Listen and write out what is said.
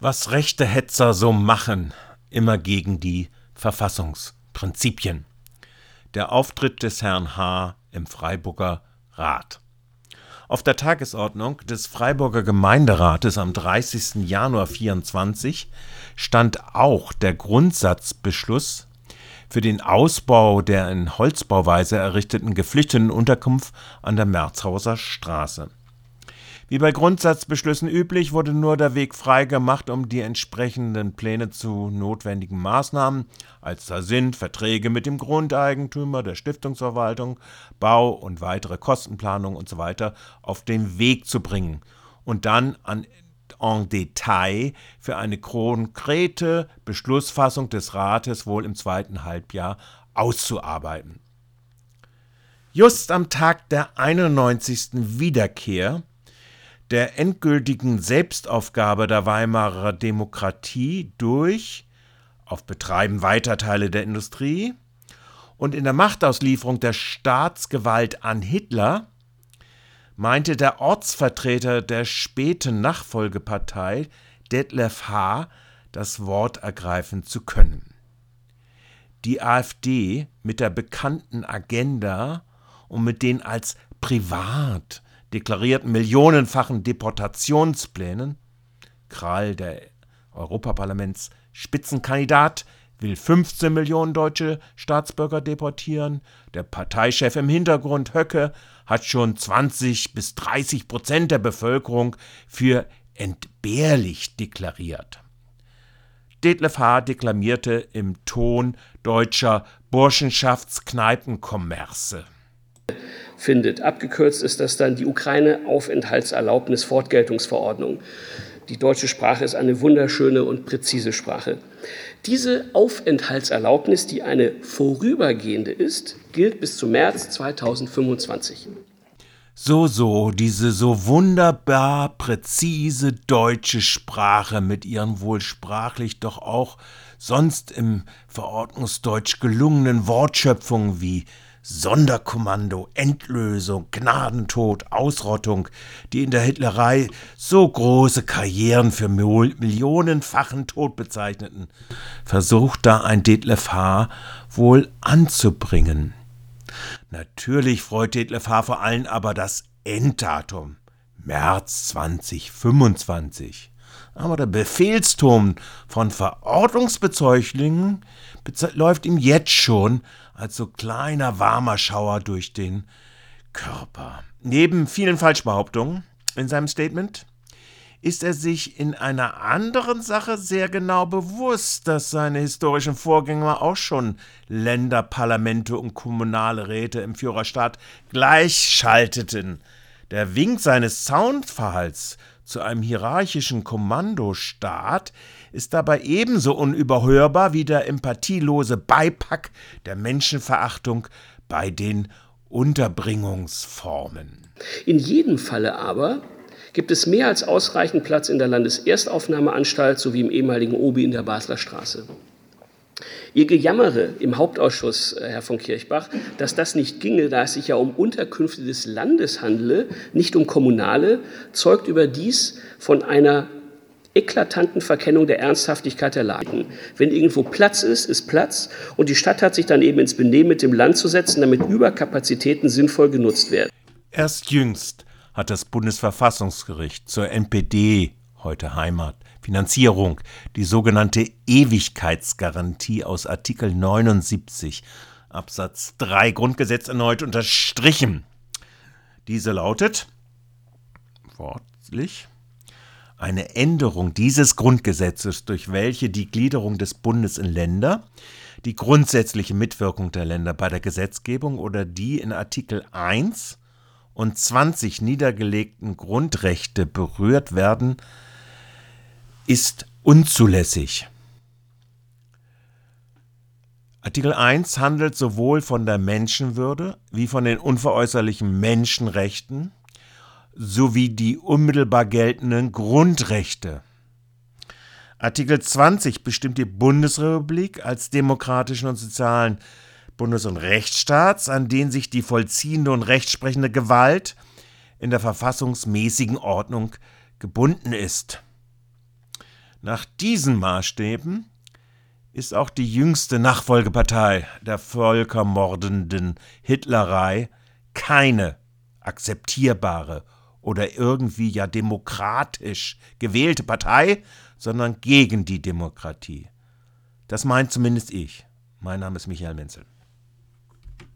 Was rechte Hetzer so machen, immer gegen die Verfassungsprinzipien. Der Auftritt des Herrn H. im Freiburger Rat. Auf der Tagesordnung des Freiburger Gemeinderates am 30. Januar 24 stand auch der Grundsatzbeschluss für den Ausbau der in Holzbauweise errichteten Geflüchtetenunterkunft an der Merzhauser Straße. Wie bei Grundsatzbeschlüssen üblich, wurde nur der Weg freigemacht, um die entsprechenden Pläne zu notwendigen Maßnahmen, als da sind Verträge mit dem Grundeigentümer, der Stiftungsverwaltung, Bau und weitere Kostenplanung usw. So auf den Weg zu bringen und dann an en Detail für eine konkrete Beschlussfassung des Rates wohl im zweiten Halbjahr auszuarbeiten. Just am Tag der 91. Wiederkehr der endgültigen Selbstaufgabe der Weimarer Demokratie durch auf Betreiben weiter Teile der Industrie und in der Machtauslieferung der Staatsgewalt an Hitler meinte der Ortsvertreter der späten Nachfolgepartei Detlef H. das Wort ergreifen zu können. Die AfD mit der bekannten Agenda und mit den als privat deklarierten millionenfachen Deportationsplänen. Krall, der Europaparlaments Spitzenkandidat, will 15 Millionen deutsche Staatsbürger deportieren. Der Parteichef im Hintergrund, Höcke, hat schon 20 bis 30 Prozent der Bevölkerung für entbehrlich deklariert. Detlef H. deklamierte im Ton deutscher Burschenschaftskneipenkommerze findet. Abgekürzt ist das dann die Ukraine-Aufenthaltserlaubnis Fortgeltungsverordnung. Die deutsche Sprache ist eine wunderschöne und präzise Sprache. Diese Aufenthaltserlaubnis, die eine vorübergehende ist, gilt bis zum März 2025. So, so, diese so wunderbar präzise deutsche Sprache mit ihren wohl sprachlich doch auch sonst im Verordnungsdeutsch gelungenen Wortschöpfungen wie Sonderkommando, Endlösung, Gnadentod, Ausrottung, die in der Hitlerei so große Karrieren für millionenfachen Tod bezeichneten, versucht da ein Detlef H. wohl anzubringen. Natürlich freut Detlef H. vor allem aber das Enddatum, März 2025. Aber der Befehlsturm von Verordnungsbezeuglingen läuft ihm jetzt schon als so kleiner warmer Schauer durch den Körper. Neben vielen Falschbehauptungen in seinem Statement ist er sich in einer anderen Sache sehr genau bewusst, dass seine historischen Vorgänger auch schon Länderparlamente und kommunale Räte im Führerstaat gleichschalteten. Der Wink seines Soundverhalts zu einem hierarchischen Kommandostaat ist dabei ebenso unüberhörbar wie der empathielose Beipack der Menschenverachtung bei den Unterbringungsformen. In jedem Falle aber gibt es mehr als ausreichend Platz in der Landeserstaufnahmeanstalt sowie im ehemaligen Obi in der Basler Straße. Ihr Gejammere im Hauptausschuss, äh, Herr von Kirchbach, dass das nicht ginge, da es sich ja um Unterkünfte des Landes handele, nicht um kommunale, zeugt überdies von einer eklatanten Verkennung der Ernsthaftigkeit der Lage. Wenn irgendwo Platz ist, ist Platz und die Stadt hat sich dann eben ins Benehmen mit dem Land zu setzen, damit Überkapazitäten sinnvoll genutzt werden. Erst jüngst hat das Bundesverfassungsgericht zur NPD, heute Heimat, Finanzierung, die sogenannte Ewigkeitsgarantie aus Artikel 79 Absatz 3 Grundgesetz erneut unterstrichen. Diese lautet wortlich eine Änderung dieses Grundgesetzes, durch welche die Gliederung des Bundes in Länder, die grundsätzliche Mitwirkung der Länder bei der Gesetzgebung oder die in Artikel 1 und 20 niedergelegten Grundrechte berührt werden, ist unzulässig. Artikel 1 handelt sowohl von der Menschenwürde wie von den unveräußerlichen Menschenrechten sowie die unmittelbar geltenden Grundrechte. Artikel 20 bestimmt die Bundesrepublik als demokratischen und sozialen Bundes- und Rechtsstaats, an den sich die vollziehende und rechtsprechende Gewalt in der verfassungsmäßigen Ordnung gebunden ist. Nach diesen Maßstäben ist auch die jüngste Nachfolgepartei der völkermordenden Hitlerei keine akzeptierbare oder irgendwie ja demokratisch gewählte Partei, sondern gegen die Demokratie. Das meint zumindest ich. Mein Name ist Michael Menzel.